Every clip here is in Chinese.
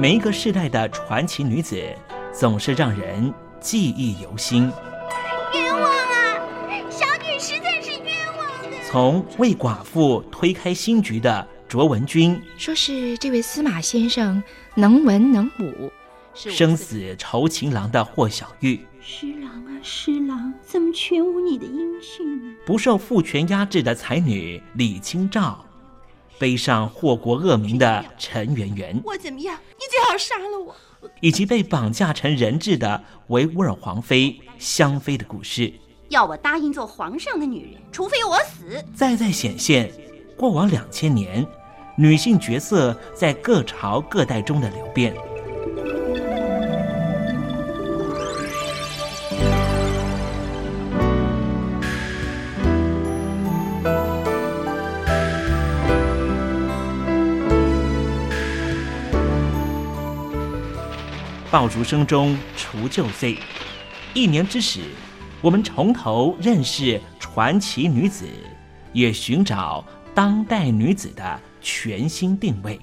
每一个世代的传奇女子，总是让人记忆犹新。冤枉啊！小女实在是冤枉的。从为寡妇推开新局的卓文君，说是这位司马先生能文能武，生死酬情郎的霍小玉，施郎啊施郎，怎么全无你的音讯呢？不受父权压制的才女李清照。背上祸国恶名的陈圆圆，我怎么样？你最好杀了我！以及被绑架成人质的维吾尔皇妃香妃的故事，要我答应做皇上的女人，除非我死。再再显现过往两千年女性角色在各朝各代中的流变。爆竹声中除旧岁，一年之始，我们从头认识传奇女子，也寻找当代女子的全新定位。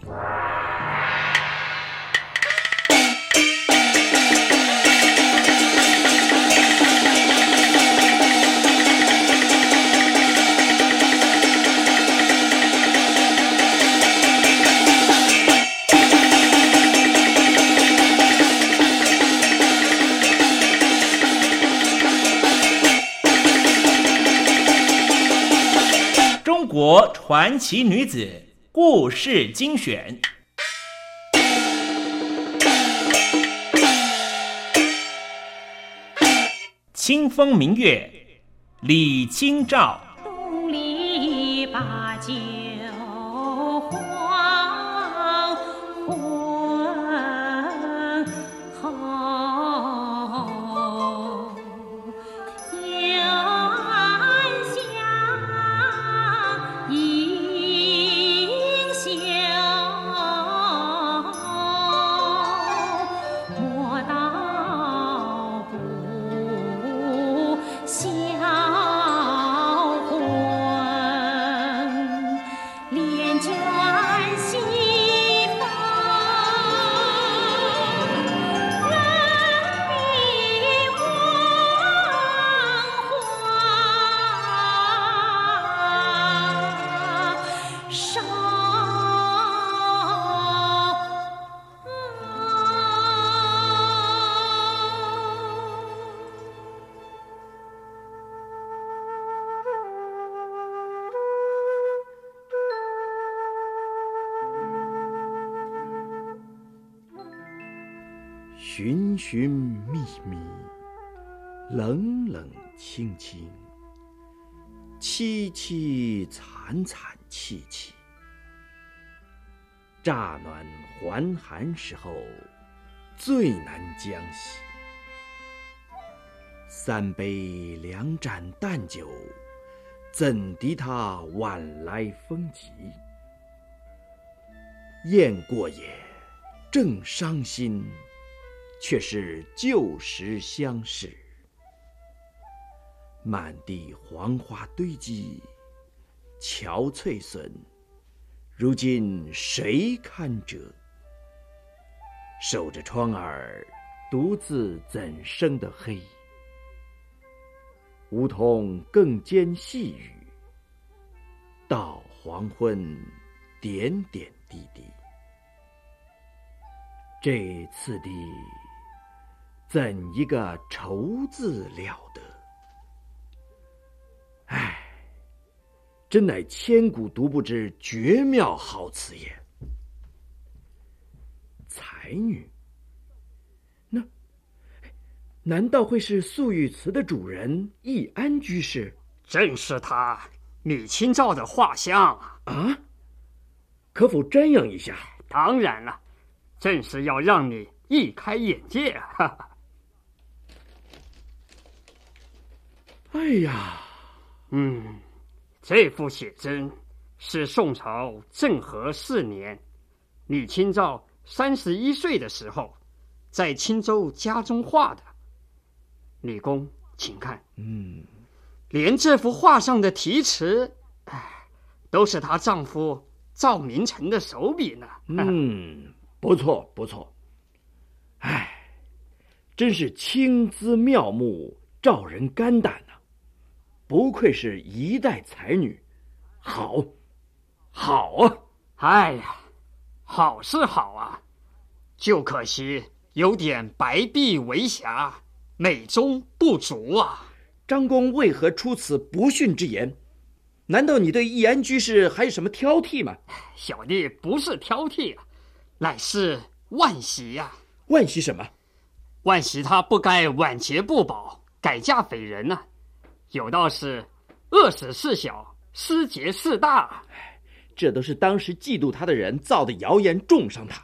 传奇女子故事精选，清风明月，李清照。寻寻觅觅，冷冷清清，凄凄惨惨戚戚。乍暖还寒时候，最难将息。三杯两盏淡酒，怎敌他晚来风急？雁过也，正伤心。却是旧时相识，满地黄花堆积，憔悴损，如今谁堪折？守着窗儿，独自怎生得黑？梧桐更兼细雨，到黄昏，点点滴滴。这次的。怎一个愁字了得！唉，真乃千古独不知绝妙好词也。才女，那难道会是素玉词的主人易安居士？正是他，李清照的画像啊！可否瞻仰一下？当然了，正是要让你一开眼界啊！哎呀，嗯，这幅写真是宋朝政和四年，李清照三十一岁的时候，在青州家中画的。李公，请看，嗯，连这幅画上的题词，哎，都是她丈夫赵明诚的手笔呢。嗯，不错不错。哎，真是青姿妙目，照人肝胆呐！不愧是一代才女，好，好啊！哎呀，好是好啊，就可惜有点白璧为瑕，美中不足啊。张公为何出此不逊之言？难道你对易安居士还有什么挑剔吗？小弟不是挑剔啊，乃是万喜呀。万喜什么？万喜他不该晚节不保，改嫁匪人呐。有道是，饿死事小，失节事大。这都是当时嫉妒他的人造的谣言，重伤他。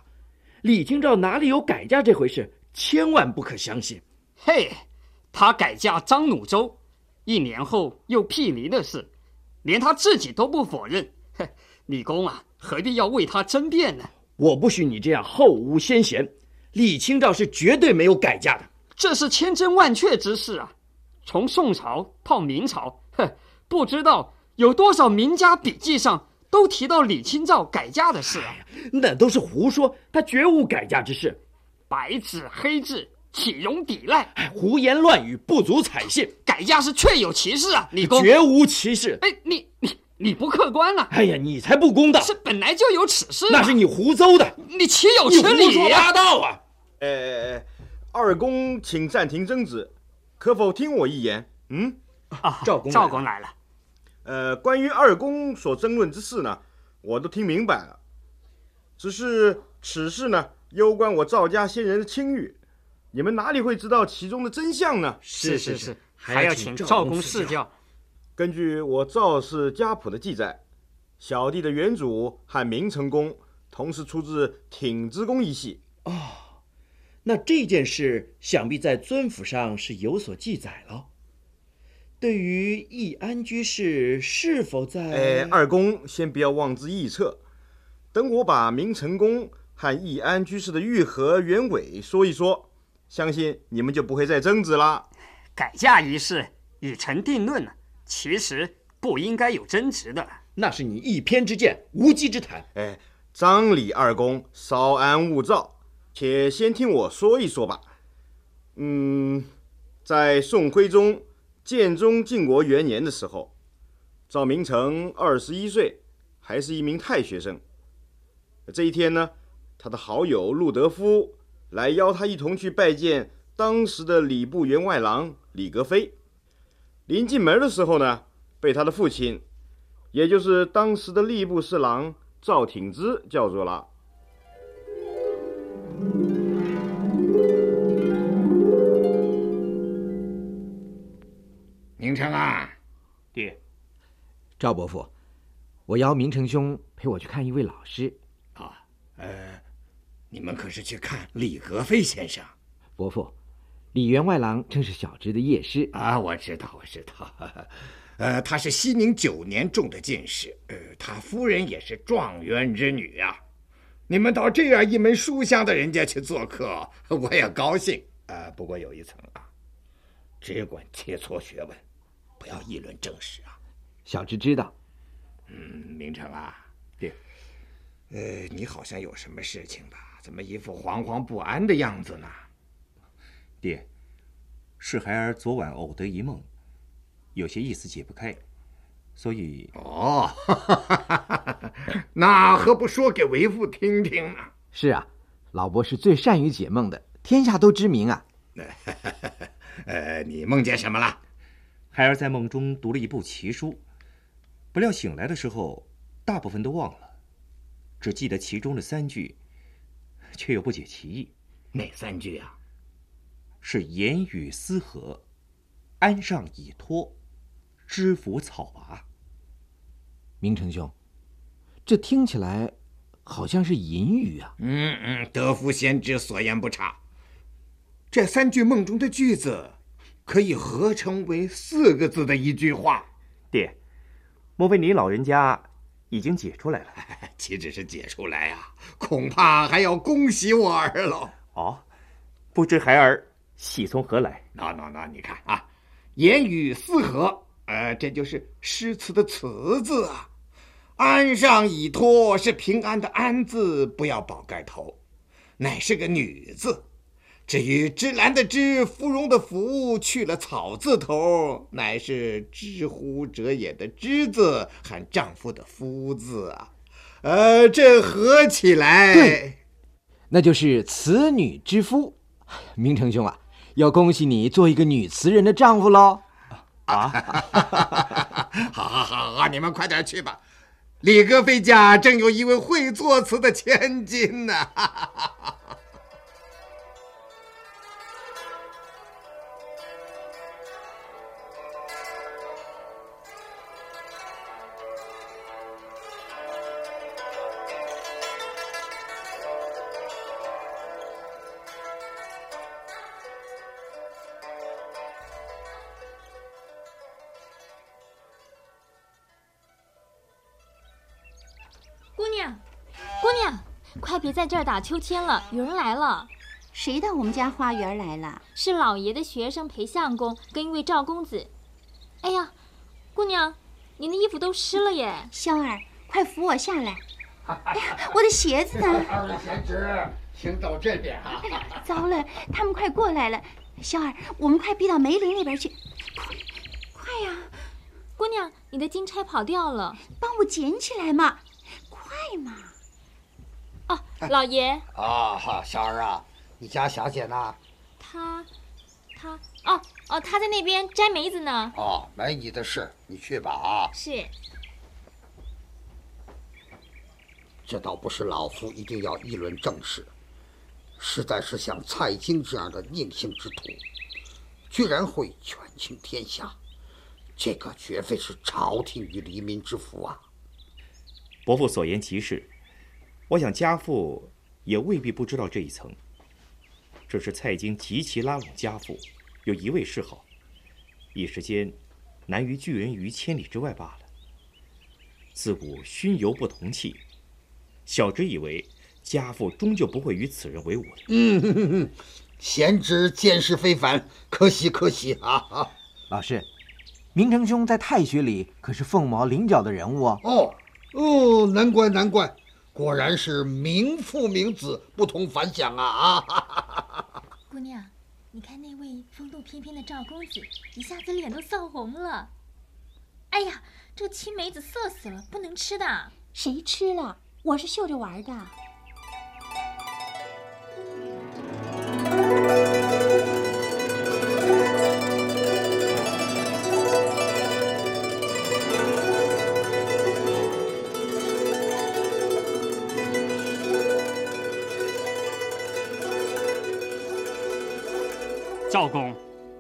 李清照哪里有改嫁这回事？千万不可相信。嘿，他改嫁张弩周，一年后又辟离的事。连他自己都不否认，哼，李公啊，何必要为他争辩呢？我不许你这样后无先贤。李清照是绝对没有改嫁的，这是千真万确之事啊！从宋朝到明朝，哼，不知道有多少名家笔记上都提到李清照改嫁的事啊！那都是胡说，他绝无改嫁之事。白纸黑字，岂容抵赖？胡言乱语，不足采信。改嫁是确有其事啊，李公绝无其事。哎，你你你不客观啊！哎呀，你才不公道！是本来就有此事，那是你胡诌的。你岂有此理？胡说八道啊！呃，二公，请暂停争执，可否听我一言？嗯，啊，赵公，赵公来了。呃，关于二公所争论之事呢，我都听明白了。只是此事呢，攸关我赵家先人的清誉，你们哪里会知道其中的真相呢？是是是，还要请赵公赐教。根据我赵氏家谱的记载，小弟的原主和明成公同时出自挺之公一系。哦。那这件事想必在尊府上是有所记载了。对于易安居士是否在……哎，二公先不要妄自臆测，等我把明成公和易安居士的愈合原委说一说，相信你们就不会再争执了。改嫁一事已成定论了，其实不应该有争执的。那是你一偏之见，无稽之谈。哎，张李二公稍安勿躁。且先听我说一说吧。嗯，在宋徽宗建中靖国元年的时候，赵明诚二十一岁，还是一名太学生。这一天呢，他的好友陆德夫来邀他一同去拜见当时的礼部员外郎李格非。临进门的时候呢，被他的父亲，也就是当时的吏部侍郎赵挺之叫住了。明成啊，爹，赵伯父，我邀明成兄陪我去看一位老师。啊，呃，你们可是去看李格非先生？伯父，李员外郎正是小侄的业师啊。我知道，我知道。呃，他是熙宁九年中的进士，呃，他夫人也是状元之女呀。你们到这样一门书香的人家去做客，我也高兴。呃，不过有一层啊，只管切磋学问。不要议论正事啊！小侄知道。嗯，明成啊，爹，呃，你好像有什么事情吧？怎么一副惶惶不安的样子呢？爹，是孩儿昨晚偶得一梦，有些意思解不开，所以……哦，那何不说给为父听听呢？是啊，老伯是最善于解梦的，天下都知名啊。呃，你梦见什么了？孩儿在梦中读了一部奇书，不料醒来的时候，大部分都忘了，只记得其中的三句，却又不解其意。哪三句啊？是言语思和，安上以托，知府草娃。明成兄，这听起来好像是隐语啊。嗯嗯，德福先知所言不差。这三句梦中的句子。可以合成为四个字的一句话，爹，莫非你老人家已经解出来了？岂止是解出来啊，恐怕还要恭喜我儿喽！哦，不知孩儿喜从何来？那那那，你看啊，言语四和，呃，这就是诗词的“词”字啊。安上以托是平安的“安”字，不要宝盖头。乃是个女字。至于芝兰的芝，芙蓉的芙，去了草字头，乃是知乎者也的知字，含丈夫的夫字啊。呃，这合起来，对，那就是此女之夫。明成兄啊，要恭喜你做一个女词人的丈夫喽！啊，好好好好，你们快点去吧。李格妃家正有一位会作词的千金呢。姑娘，快别在这儿打秋千了，有人来了。谁到我们家花园来了？是老爷的学生裴相公跟一位赵公子。哎呀，姑娘，您的衣服都湿了耶！香儿，快扶我下来。哎呀，我的鞋子呢？二位贤侄，请到这边啊！糟了，他们快过来了。香儿，我们快避到梅林那边去。快，快呀！姑娘，你的金钗跑掉了，帮我捡起来嘛！老爷。啊哈，小儿啊，你家小姐呢？她，她，哦哦，她在那边摘梅子呢。哦，没你的事，你去吧啊。是。这倒不是老夫一定要议论政事，实在是像蔡京这样的佞幸之徒，居然会权倾天下，这个绝非是朝廷与黎民之福啊！伯父所言极是，我想家父也未必不知道这一层。只是蔡京极其拉拢家父，又一味示好，一时间难于拒人于千里之外罢了。自古熏油不同气。小侄以为，家父终究不会与此人为伍的。嗯，贤侄见识非凡，可喜可喜啊！老师，明成兄在太学里可是凤毛麟角的人物啊！哦哦，难怪难怪，果然是名父名子，不同凡响啊！啊！姑娘，你看那位风度翩翩的赵公子，一下子脸都臊红了。哎呀，这青梅子涩死了，不能吃的。谁吃了？我是绣着玩的。赵公，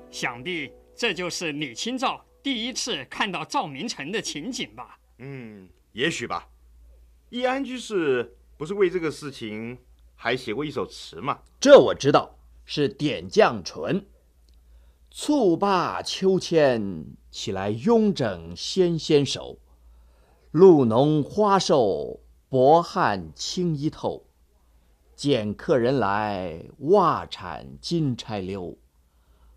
想必这就是李清照第一次看到赵明诚的情景吧？嗯，也许吧。易安居士不是为这个事情还写过一首词吗？这我知道，是点绛唇。蹴罢秋千，起来慵整纤纤手。露浓花瘦，薄汗轻衣透。见客人来，袜铲金钗溜。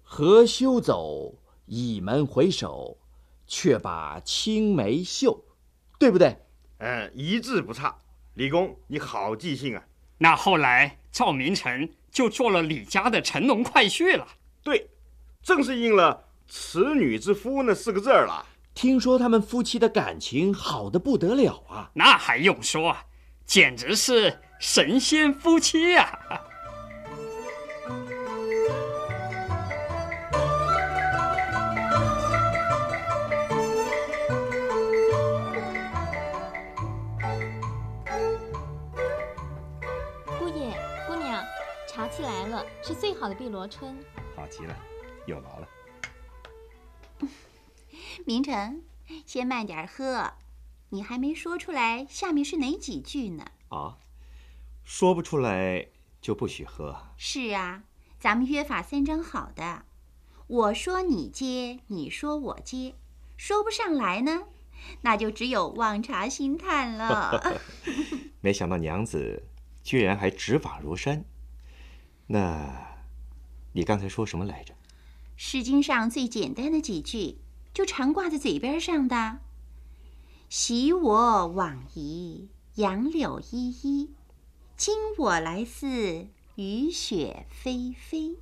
何休走，倚门回首，却把青梅嗅，对不对？嗯，一字不差。李公，你好记性啊！那后来赵明诚就做了李家的乘龙快婿了。对，正是应了“此女之夫”那四个字儿了。听说他们夫妻的感情好的不得了啊！那还用说，简直是神仙夫妻呀！起是最好的碧螺春，好极了，有劳了。明成，先慢点喝，你还没说出来，下面是哪几句呢？啊，说不出来就不许喝。是啊，咱们约法三章好的，我说你接，你说我接，说不上来呢，那就只有望茶兴叹了。没想到娘子居然还执法如山。那，你刚才说什么来着？《诗经》上最简单的几句，就常挂在嘴边上的。“昔我往矣，杨柳依依，今我来思雨雪霏霏。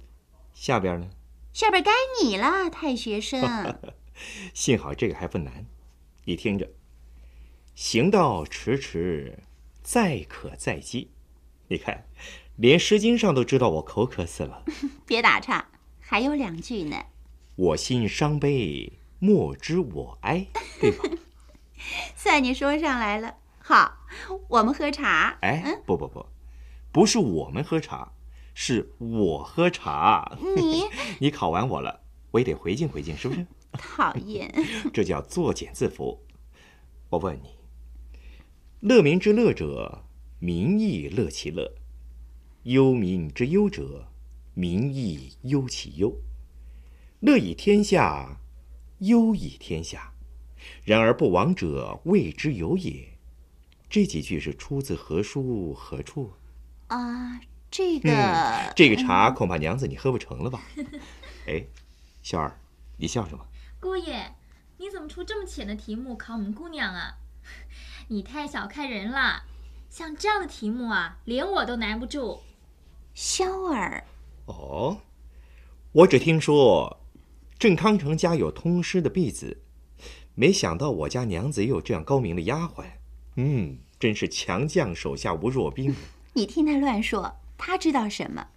下边呢？下边该你了，太学生。幸好这个还不难，你听着：行道迟迟，载渴载饥。你看，连《诗经》上都知道我口渴死了。别打岔，还有两句呢。我心伤悲，莫知我哀，对吧？算你说上来了。好，我们喝茶。哎，不不不，不是我们喝茶，是我喝茶。你 你考完我了，我也得回敬回敬，是不是？讨厌，这叫作茧自缚。我问你，乐民之乐者，民亦乐其乐；忧民之忧者，民亦忧其忧。乐以天下，忧以天下。然而不亡者，谓之有也。这几句是出自何书何处？啊，这个、嗯、这个茶恐怕娘子你喝不成了吧？哎，小二，你笑什么？姑爷，你怎么出这么浅的题目考我们姑娘啊？你太小看人了，像这样的题目啊，连我都难不住。萧儿，哦，我只听说郑康成家有通诗的婢子，没想到我家娘子也有这样高明的丫鬟。嗯，真是强将手下无弱兵。你听他乱说，他知道什么？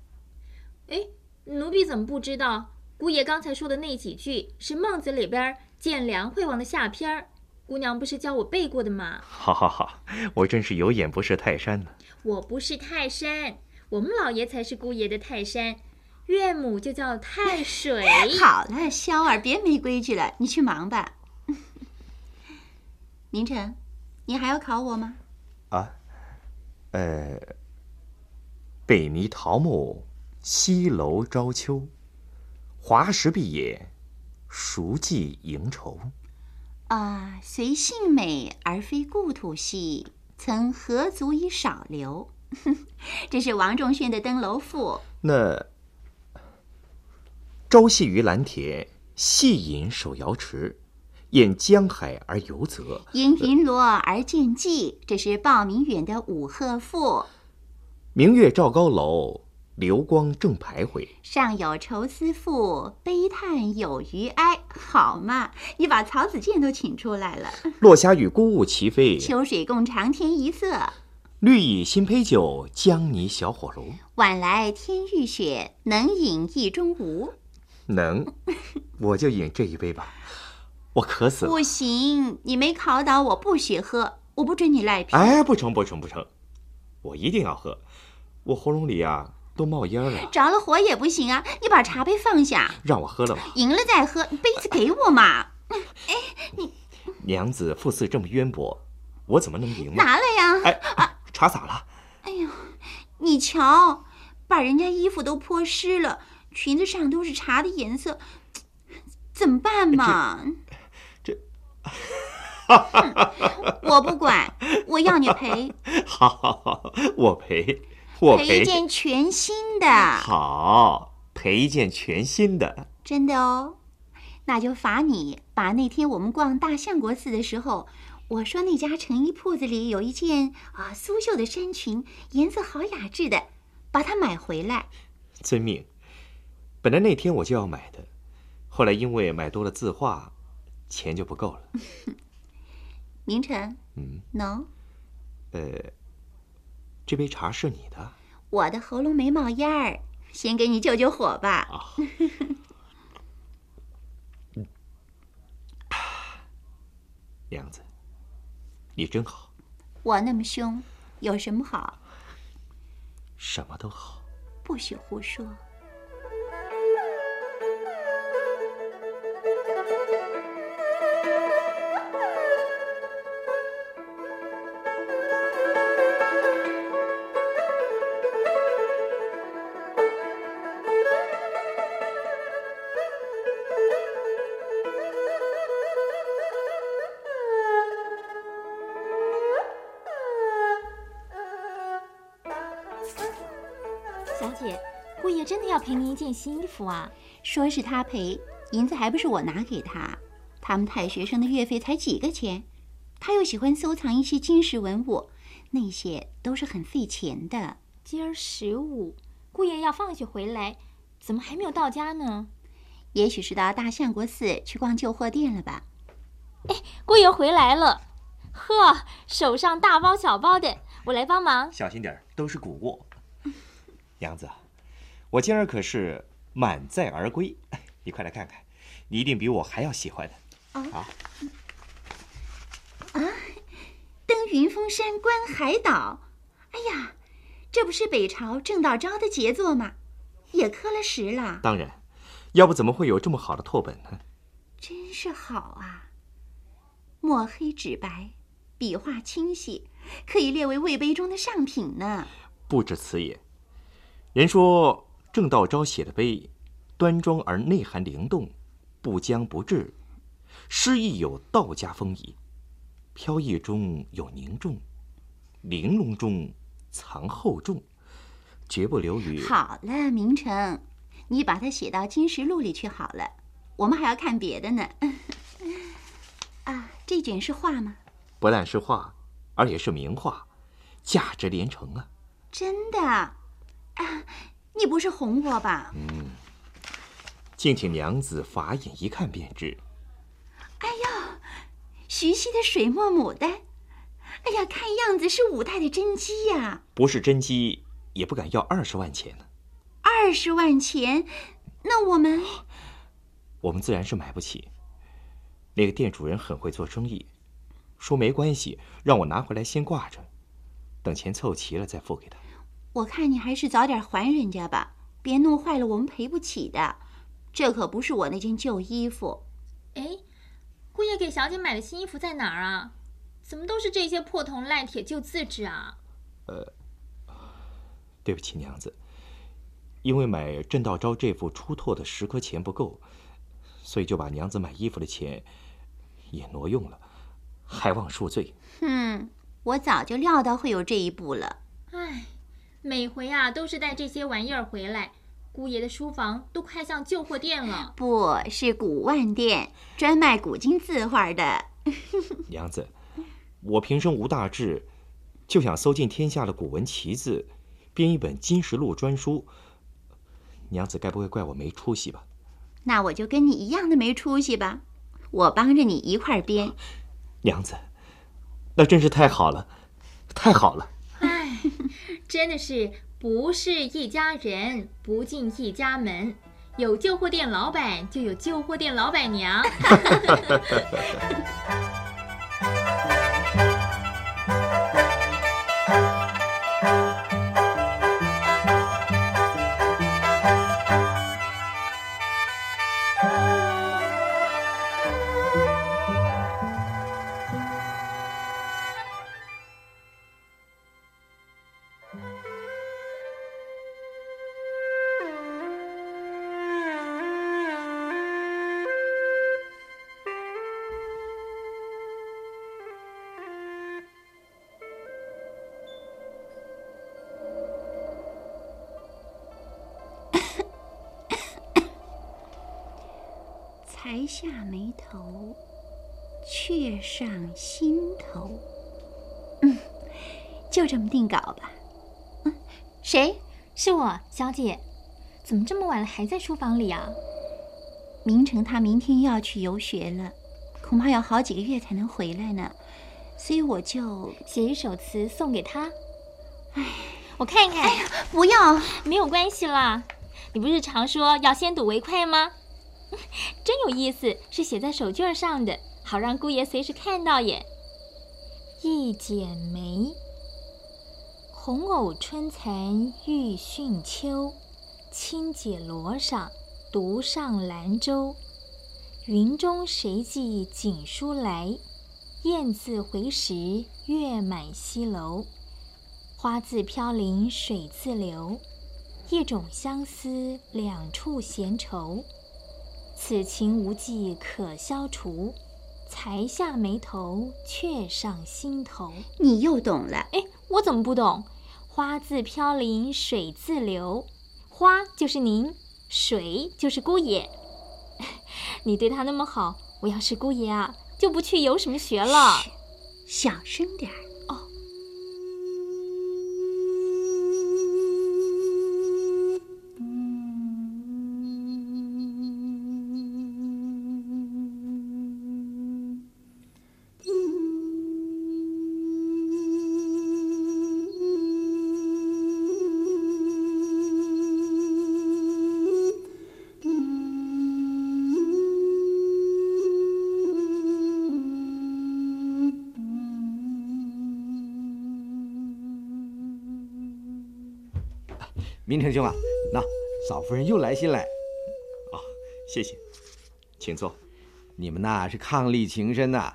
哎，奴婢怎么不知道？姑爷刚才说的那几句是《孟子》里边见梁惠王的下篇儿，姑娘不是教我背过的吗？好好好，我真是有眼不识泰山呢。我不是泰山，我们老爷才是姑爷的泰山，岳母就叫泰水。好了，萧儿，别没规矩了，你去忙吧。明成，你还要考我吗？啊，呃，北泥桃木，西楼朝秋。华石碧也，孰计盈愁？啊，随性美而非故土兮，曾何足以少留？这是王仲宣的《登楼赋》。那朝夕于蓝田，夕饮手摇池，沿江海而游泽。因云罗而见霁，这是鲍明远的《五鹤赋》。明月照高楼。流光正徘徊，上有愁思妇，悲叹有余哀。好嘛，你把曹子建都请出来了。落霞与孤鹜齐飞，秋水共长天一色。绿蚁新醅酒，江泥小火炉。晚来天欲雪，能饮一中无？能，我就饮这一杯吧。我渴死了。不行，你没考倒我，不许喝，我不准你赖皮。哎，不成不成不成，我一定要喝。我喉咙里啊。都冒烟了，着了火也不行啊！你把茶杯放下，让我喝了吧。赢了再喝，杯子给我嘛！哎，你娘子腹似这么渊博，我怎么能赢呢？拿来呀！哎，啊、茶洒了。哎呦，你瞧，把人家衣服都泼湿了，裙子上都是茶的颜色，怎么办嘛？这，我不管，我要你赔。好好好，我赔。我赔一件全新的，好，赔一件全新的，真的哦，那就罚你把那天我们逛大相国寺的时候，我说那家成衣铺子里有一件啊苏绣的衫裙，颜色好雅致的，把它买回来。遵命。本来那天我就要买的，后来因为买多了字画，钱就不够了。明成，嗯，no，呃。这杯茶是你的，我的喉咙没冒烟儿，先给你救救火吧。啊，娘子，你真好。我那么凶，有什么好？什么都好。不许胡说。件新衣服啊？说是他赔，银子还不是我拿给他。他们太学生的月费才几个钱，他又喜欢收藏一些金石文物，那些都是很费钱的。今儿十五，姑爷要放学回来，怎么还没有到家呢？也许是到大相国寺去逛旧货店了吧。哎，姑爷回来了，呵，手上大包小包的，我来帮忙。小心点儿，都是古物。娘子，我今儿可是满载而归，你快来看看，你一定比我还要喜欢的。啊啊！登云峰山观海岛，哎呀，这不是北朝郑道昭的杰作吗？也刻了石了。当然，要不怎么会有这么好的拓本呢？真是好啊！墨黑纸白，笔画清晰，可以列为魏碑中的上品呢。不止此也，人说郑道昭写的碑，端庄而内涵灵动，不僵不滞。诗意有道家风仪，飘逸中有凝重，玲珑中藏厚重，绝不流于。好了，明成，你把它写到《金石录》里去好了。我们还要看别的呢。啊，这卷是画吗？不但是画，而且是名画，价值连城啊！真的？啊，你不是哄我吧？嗯，敬请娘子法眼一看便知。哎呦，徐熙的水墨牡丹，哎呀，看样子是五代的真迹呀！不是真迹，也不敢要二十万钱呢。二十万钱，那我们……我们自然是买不起。那个店主人很会做生意，说没关系，让我拿回来先挂着，等钱凑齐了再付给他。我看你还是早点还人家吧，别弄坏了我们赔不起的。这可不是我那件旧衣服。哎。姑爷给小姐买的新衣服在哪儿啊？怎么都是这些破铜烂铁旧字纸啊？呃，对不起，娘子，因为买郑道昭这副出拓的石刻钱不够，所以就把娘子买衣服的钱也挪用了，还望恕罪。哼，我早就料到会有这一步了。唉，每回啊都是带这些玩意儿回来。姑爷的书房都快像旧货店了，不是古玩店，专卖古今字画的。娘子，我平生无大志，就想搜尽天下的古文奇字，编一本《金石录》专书。娘子该不会怪我没出息吧？那我就跟你一样的没出息吧，我帮着你一块编。娘子，那真是太好了，太好了。真的是。不是一家人，不进一家门。有旧货店老板，就有旧货店老板娘。下眉头，却上心头。嗯，就这么定稿吧。嗯，谁？是我，小姐。怎么这么晚了还在书房里啊？明成他明天又要去游学了，恐怕要好几个月才能回来呢，所以我就写一首词送给他。哎，我看一看。哎呀，不要，没有关系啦。你不是常说要先睹为快吗？真有意思，是写在手绢上的，好让姑爷随时看到耶。一剪梅，红藕春残欲逊秋。轻解罗裳，独上兰舟。云中谁寄锦书来？雁字回时，月满西楼。花自飘零水自流，一种相思，两处闲愁。此情无计可消除，才下眉头，却上心头。你又懂了？哎，我怎么不懂？花自飘零水自流，花就是您，水就是姑爷。你对他那么好，我要是姑爷啊，就不去游什么学了。小声点儿明成兄啊，那嫂夫人又来信了。哦，谢谢，请坐。你们那是伉俪情深呐，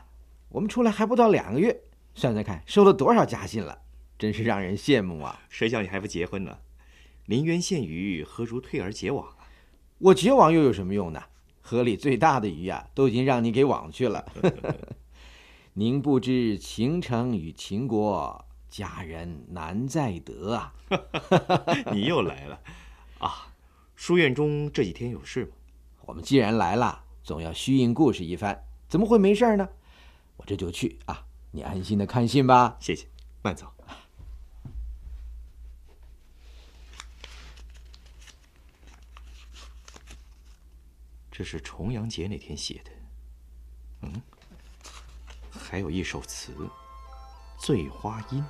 我们出来还不到两个月，算算看收了多少家信了，真是让人羡慕啊！谁叫你还不结婚呢？临渊羡鱼，何如退而结网啊？我结网又有什么用呢？河里最大的鱼啊，都已经让你给网去了。您不知情城与秦国，佳人难再得啊！你又来了啊！书院中这几天有事吗？我们既然来了。总要虚应故事一番，怎么会没事呢？我这就去啊！你安心的看信吧。谢谢，慢走。这是重阳节那天写的。嗯，还有一首词，《醉花阴》。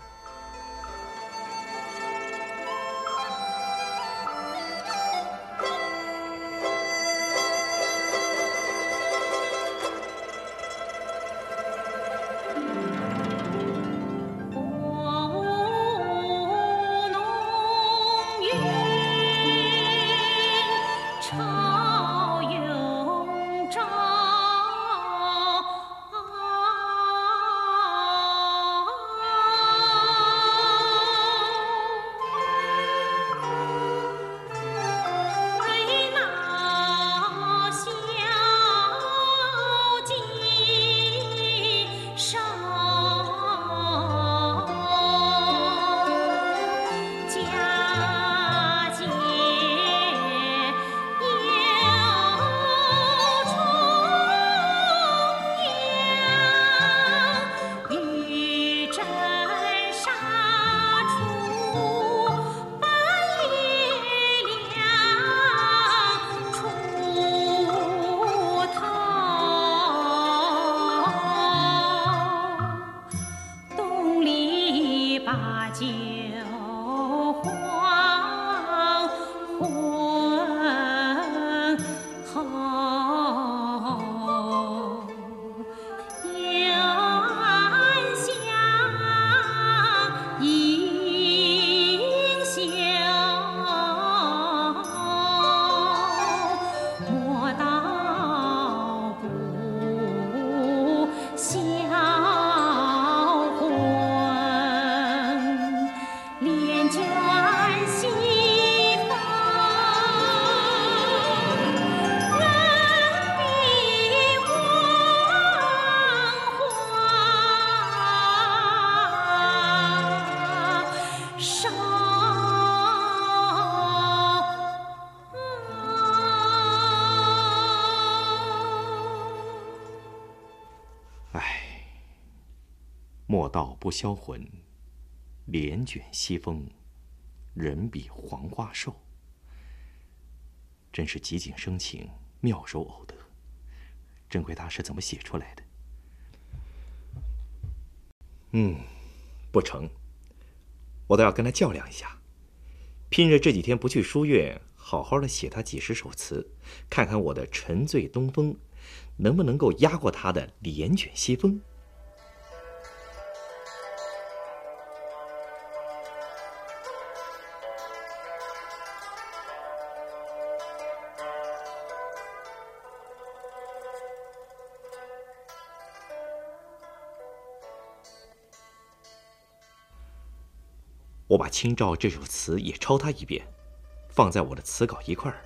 道不销魂，帘卷西风，人比黄花瘦。真是极景生情，妙手偶得。珍贵大师怎么写出来的？嗯，不成，我倒要跟他较量一下，拼着这几天不去书院，好好的写他几十首词，看看我的沉醉东风，能不能够压过他的帘卷西风。把《清照》这首词也抄他一遍，放在我的词稿一块儿，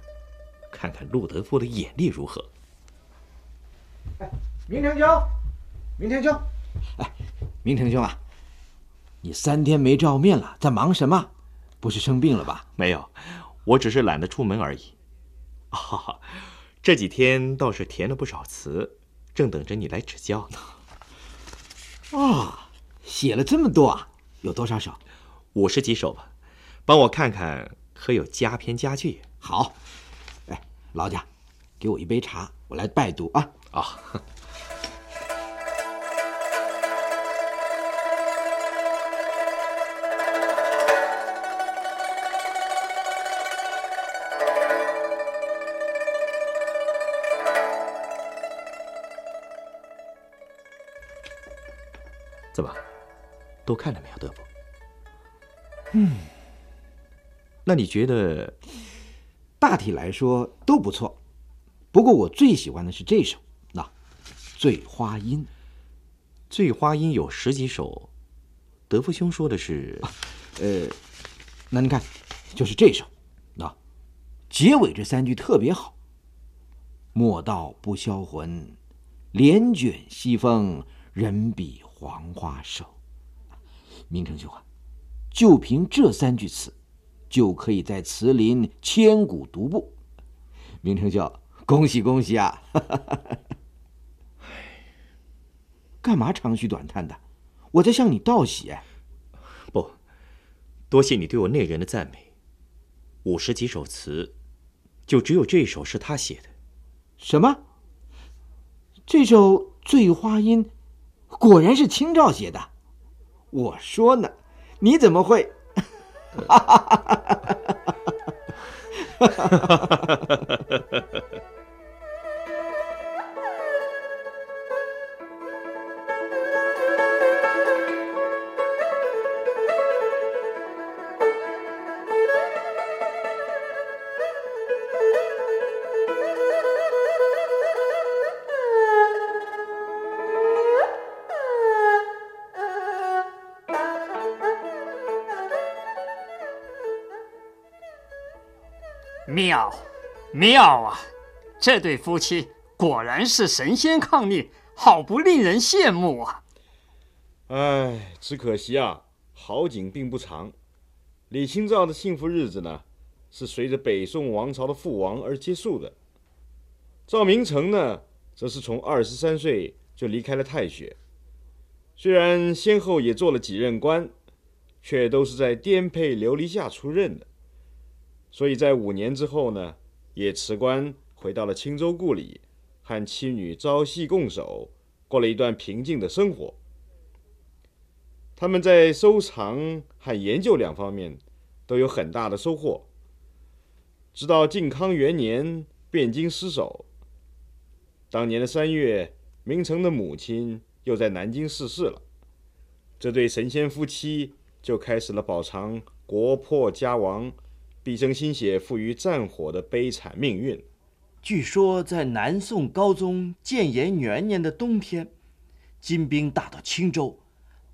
看看陆德夫的眼力如何。哎，明成兄，明成兄，哎，明成兄啊，你三天没照面了，在忙什么？不是生病了吧？没有，我只是懒得出门而已。啊，这几天倒是填了不少词，正等着你来指教呢。啊，写了这么多啊？有多少首？五十几首吧，帮我看看可有佳篇佳句。好，哎，劳驾，给我一杯茶，我来拜读啊。啊。怎么，都看了没有，德福？嗯，那你觉得？大体来说都不错，不过我最喜欢的是这首，那《醉花阴》。《醉花阴》有十几首，德福兄说的是，呃，那你看，就是这首，那结尾这三句特别好。莫道不销魂，帘卷西风，人比黄花瘦。明成兄啊，就凭这三句词。就可以在慈林千古独步，明成兄，恭喜恭喜啊！干嘛长吁短叹的？我在向你道喜。不，多谢你对我内人的赞美。五十几首词，就只有这首是他写的。什么？这首《醉花阴》果然是清照写的？我说呢，你怎么会？哈哈哈哈哈！哈哈哈哈哈！哈哈妙啊！这对夫妻果然是神仙伉俪，好不令人羡慕啊！唉，只可惜啊，好景并不长。李清照的幸福日子呢，是随着北宋王朝的覆亡而结束的。赵明诚呢，则是从二十三岁就离开了太学，虽然先后也做了几任官，却都是在颠沛流离下出任的。所以在五年之后呢，也辞官回到了青州故里，和妻女朝夕共守，过了一段平静的生活。他们在收藏和研究两方面都有很大的收获。直到靖康元年，汴京失守。当年的三月，明成的母亲又在南京逝世了，这对神仙夫妻就开始了饱尝国破家亡。毕生心血付于战火的悲惨命运。据说在南宋高宗建炎元年的冬天，金兵打到青州，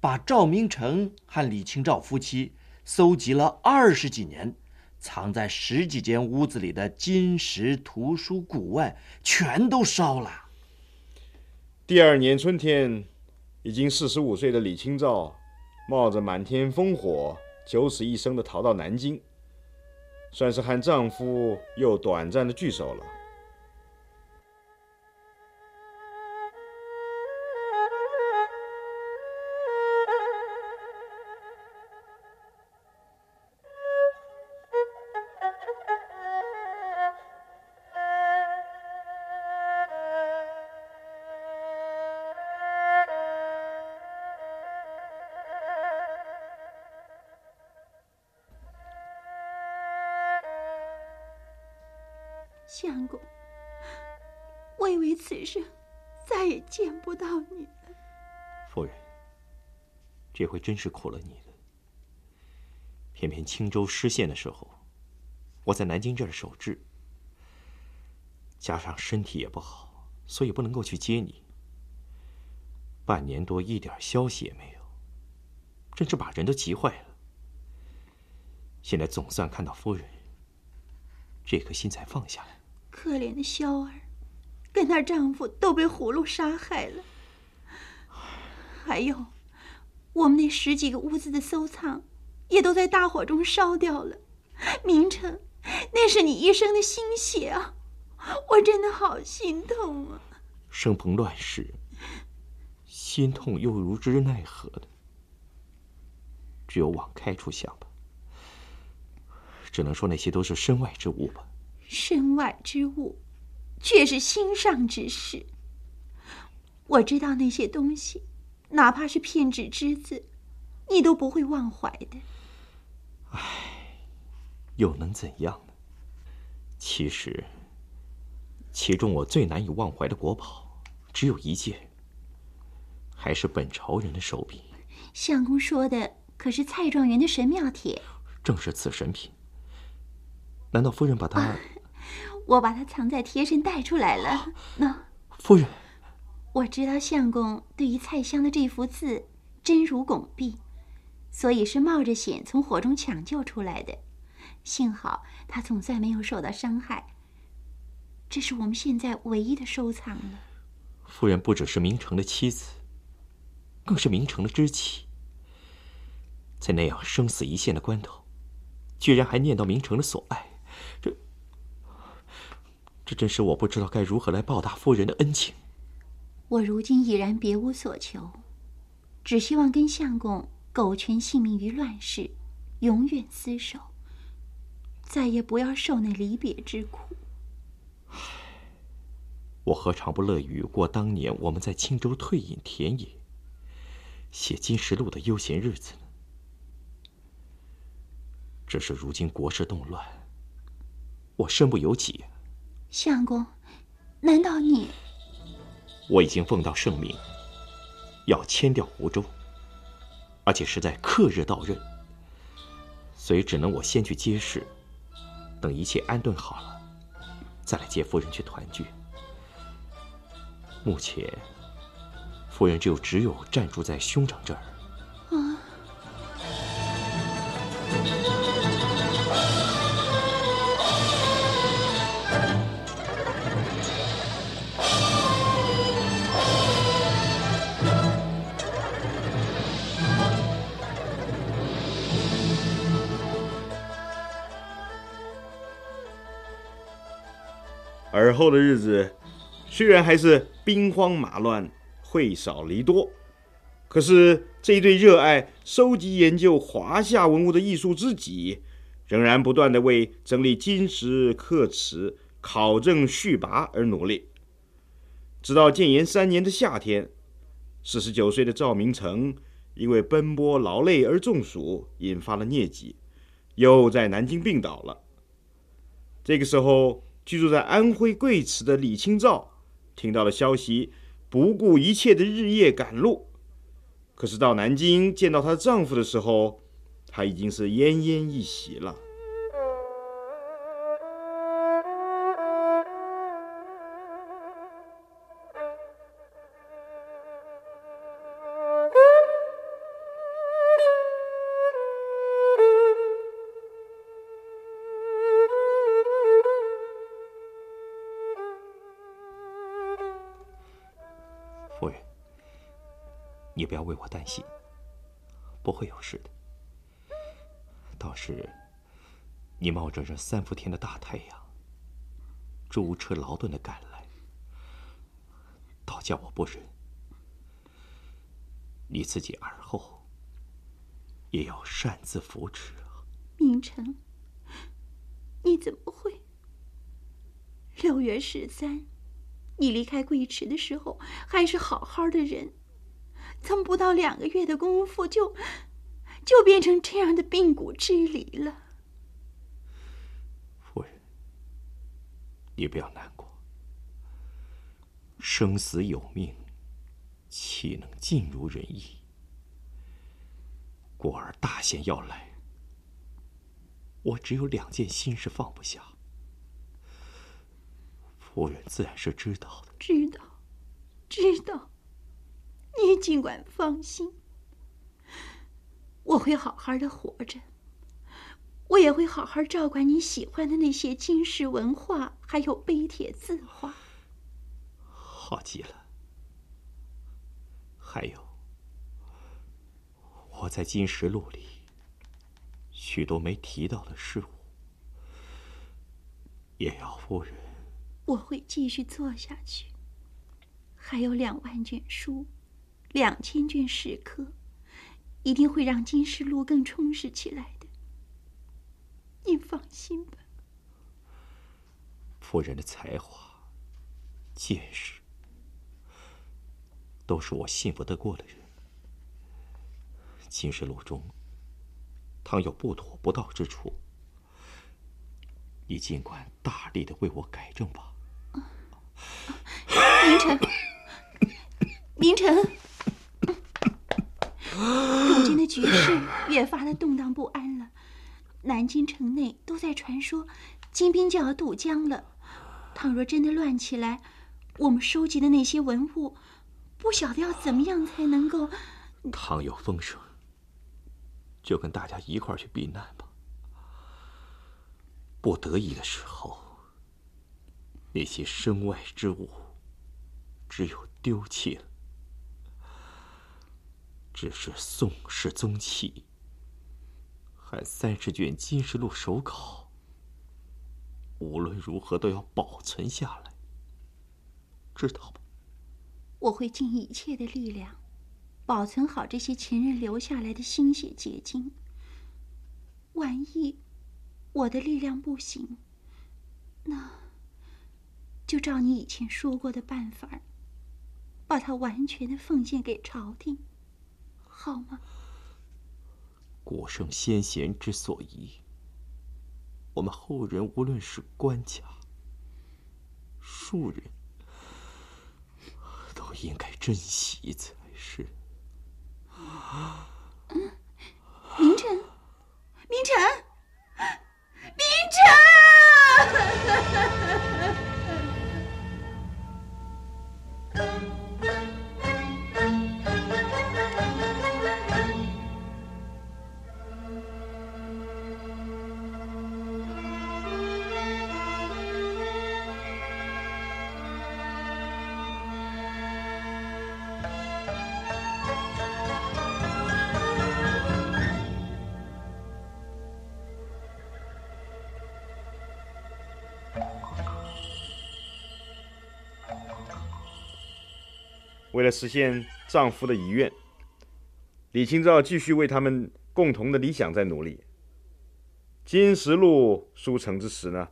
把赵明诚和李清照夫妻搜集了二十几年，藏在十几间屋子里的金石图书古外全都烧了。第二年春天，已经四十五岁的李清照，冒着满天烽火，九死一生的逃到南京。算是和丈夫又短暂的聚首了。这回真是苦了你了。偏偏青州失陷的时候，我在南京这儿守制，加上身体也不好，所以不能够去接你。半年多一点消息也没有，真是把人都急坏了。现在总算看到夫人，这颗心才放下来。可怜的萧儿，跟她丈夫都被葫芦杀害了。还有，我们那十几个屋子的收藏，也都在大火中烧掉了。明成，那是你一生的心血啊！我真的好心痛啊！生逢乱世，心痛又如之奈何的？只有往开处想吧。只能说那些都是身外之物吧。身外之物，却是心上之事。我知道那些东西，哪怕是片纸之字，你都不会忘怀的。唉，又能怎样呢？其实，其中我最难以忘怀的国宝，只有一件，还是本朝人的手笔。相公说的可是蔡状元的神庙帖？正是此神品。难道夫人把它？我把它藏在贴身带出来了。那夫人，我知道相公对于蔡襄的这幅字真如拱璧，所以是冒着险从火中抢救出来的。幸好他总算没有受到伤害。这是我们现在唯一的收藏了。夫人不只是明成的妻子，更是明成的知己。在那样生死一线的关头，居然还念到明成的所爱，这，这真是我不知道该如何来报答夫人的恩情。我如今已然别无所求，只希望跟相公苟全性命于乱世，永远厮守，再也不要受那离别之苦。我何尝不乐于过当年我们在青州退隐田野、写《金石录》的悠闲日子呢？只是如今国事动乱，我身不由己。相公，难道你？我已经奉到圣明，要迁调湖州，而且是在克日到任，所以只能我先去接事，等一切安顿好了，再来接夫人去团聚。目前，夫人就只有暂住在兄长这儿。而后的日子，虽然还是兵荒马乱、会少离多，可是这一对热爱收集研究华夏文物的艺术知己，仍然不断的为整理金石刻瓷、考证续跋而努力。直到建炎三年的夏天，四十九岁的赵明诚因为奔波劳累而中暑，引发了疟疾，又在南京病倒了。这个时候。居住在安徽贵池的李清照，听到了消息，不顾一切的日夜赶路。可是到南京见到她丈夫的时候，她已经是奄奄一息了。你不要为我担心，不会有事的。倒是你冒着这三伏天的大太阳，舟车劳顿的赶来，倒叫我不忍。你自己而后也要擅自扶持啊！明成，你怎么会？六月十三，你离开贵池的时候还是好好的人。怎么不到两个月的功夫，就就变成这样的病骨支离了？夫人，你不要难过。生死有命，岂能尽如人意？果儿大限要来，我只有两件心事放不下。夫人自然是知道的。知道，知道。你尽管放心，我会好好的活着，我也会好好照管你喜欢的那些金石文化，还有碑帖字画。好极了。还有，我在《金石录》里许多没提到的事物，也要夫人。我会继续做下去。还有两万卷书。两千卷石刻，一定会让《金石录》更充实起来的。您放心吧。夫人的才华、见识，都是我信不得过的人。《金石录》中，倘有不妥不道之处，你尽管大力的为我改正吧。明晨，明晨。如今的局势越发的动荡不安了，南京城内都在传说，金兵就要渡江了。倘若真的乱起来，我们收集的那些文物，不晓得要怎么样才能够……倘有风声，就跟大家一块儿去避难吧。不得已的时候，那些身外之物，只有丢弃了。只是《宋氏宗契》和三十卷《金石录》手稿，无论如何都要保存下来，知道吧？我会尽一切的力量，保存好这些前人留下来的心血结晶。万一我的力量不行，那就照你以前说过的办法，把它完全的奉献给朝廷。好吗？古圣先贤之所宜，我们后人无论是官家、庶人，都应该珍惜才是。明晨，明晨，明晨。为了实现丈夫的遗愿，李清照继续为他们共同的理想在努力。《金石录》书成之时呢，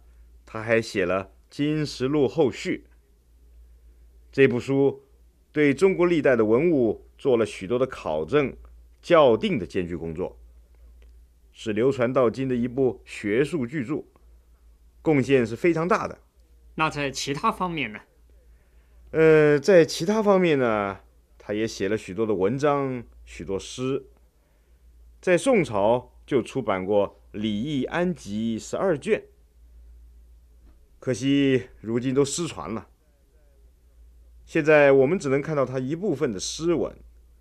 他还写了《金石录后续》这部书，对中国历代的文物做了许多的考证、校订的艰巨工作，是流传到今的一部学术巨著，贡献是非常大的。那在其他方面呢？呃，在其他方面呢，他也写了许多的文章，许多诗。在宋朝就出版过《礼义安集》十二卷，可惜如今都失传了。现在我们只能看到他一部分的诗文，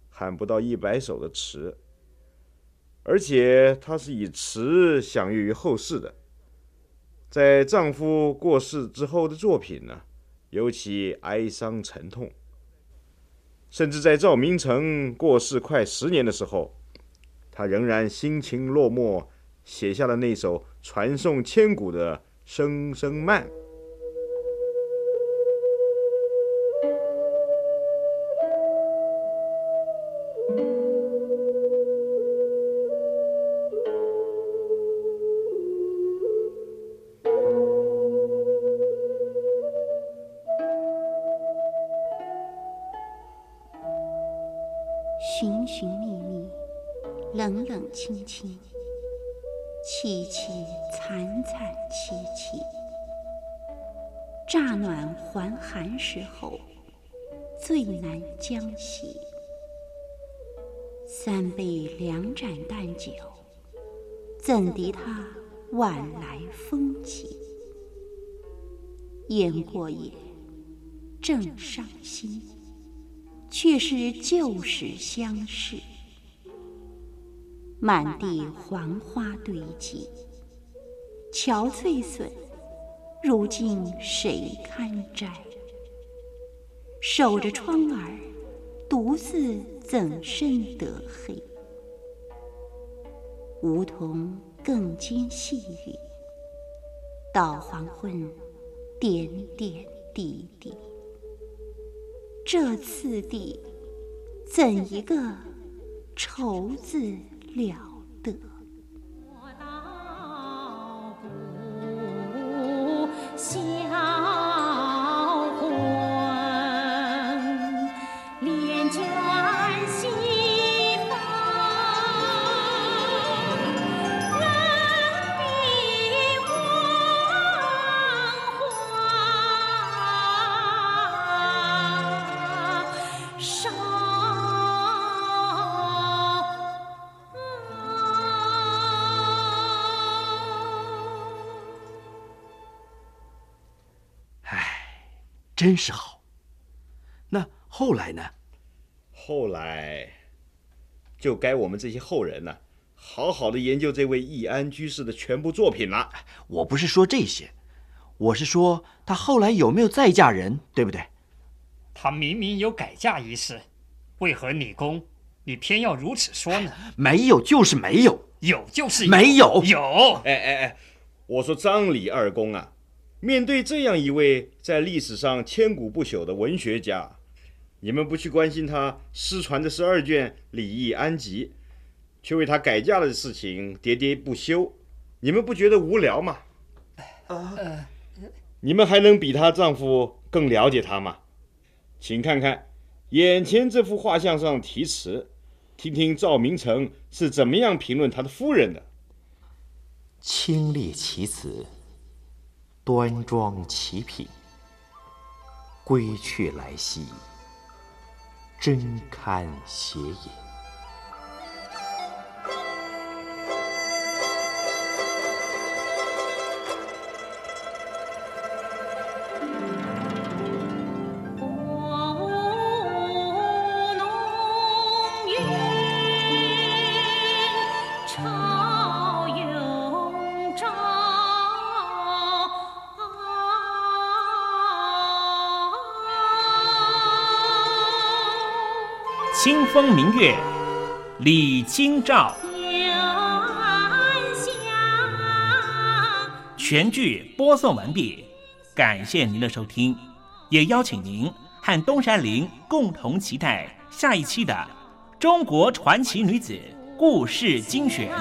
还不到一百首的词，而且他是以词享誉于后世的。在丈夫过世之后的作品呢？尤其哀伤沉痛，甚至在赵明诚过世快十年的时候，他仍然心情落寞，写下了那首传颂千古的《声声慢》。寻寻觅觅，冷冷清清，凄凄惨惨戚戚。乍暖还寒时候，最难将息。三杯两盏淡酒，怎敌他晚来风急？雁过也，正伤心，却是旧时相识。满地黄花堆积，憔悴损，如今谁堪摘？守着窗儿，独自怎生得黑？梧桐更兼细雨，到黄昏，点点滴滴。这次第，怎一个愁字？了。真是好。那后来呢？后来，就该我们这些后人呢，好好的研究这位易安居士的全部作品了。我不是说这些，我是说他后来有没有再嫁人，对不对？他明明有改嫁一事，为何你公你偏要如此说呢？没有就是没有，有就是没有。有。哎哎哎，我说张李二公啊，面对这样一位在历史上千古不朽的文学家。你们不去关心他失传的十二卷《礼义安吉》，却为他改嫁的事情喋喋不休，你们不觉得无聊吗？啊，你们还能比她丈夫更了解她吗？请看看眼前这幅画像上题词，听听赵明诚是怎么样评论他的夫人的。清丽其词，端庄其品，归去来兮。真堪写也。清风明月，李清照。全剧播送完毕，感谢您的收听，也邀请您和东山林共同期待下一期的《中国传奇女子故事精选》。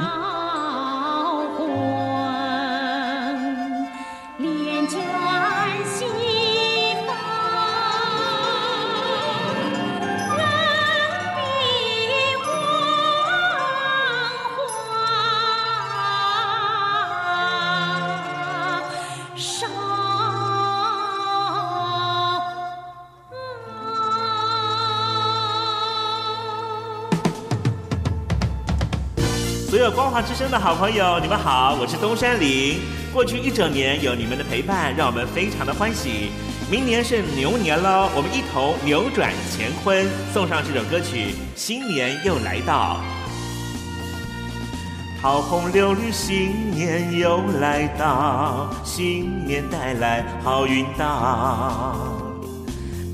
之声的好朋友，你们好，我是东山林。过去一整年有你们的陪伴，让我们非常的欢喜。明年是牛年喽，我们一同扭转乾坤，送上这首歌曲《新年又来到》。桃红柳绿，新年又来到，新年带来好运到，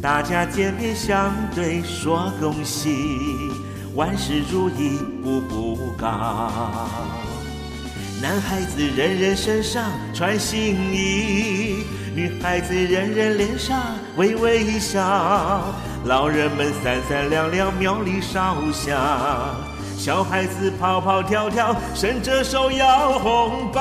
大家见面相对说恭喜。万事如意，步步高。男孩子人人身上穿新衣，女孩子人人脸上微微笑。老人们三三两两庙里烧香，小孩子跑跑跳跳伸着手要红包。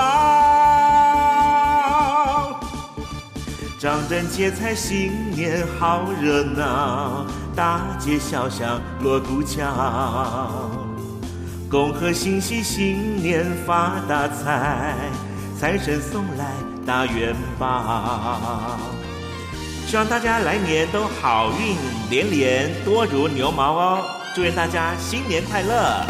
张灯结彩，新年好热闹。大街小巷锣鼓敲，恭贺新禧新年发大财，财神送来大元宝。希望大家来年都好运连连，多如牛毛哦！祝愿大家新年快乐！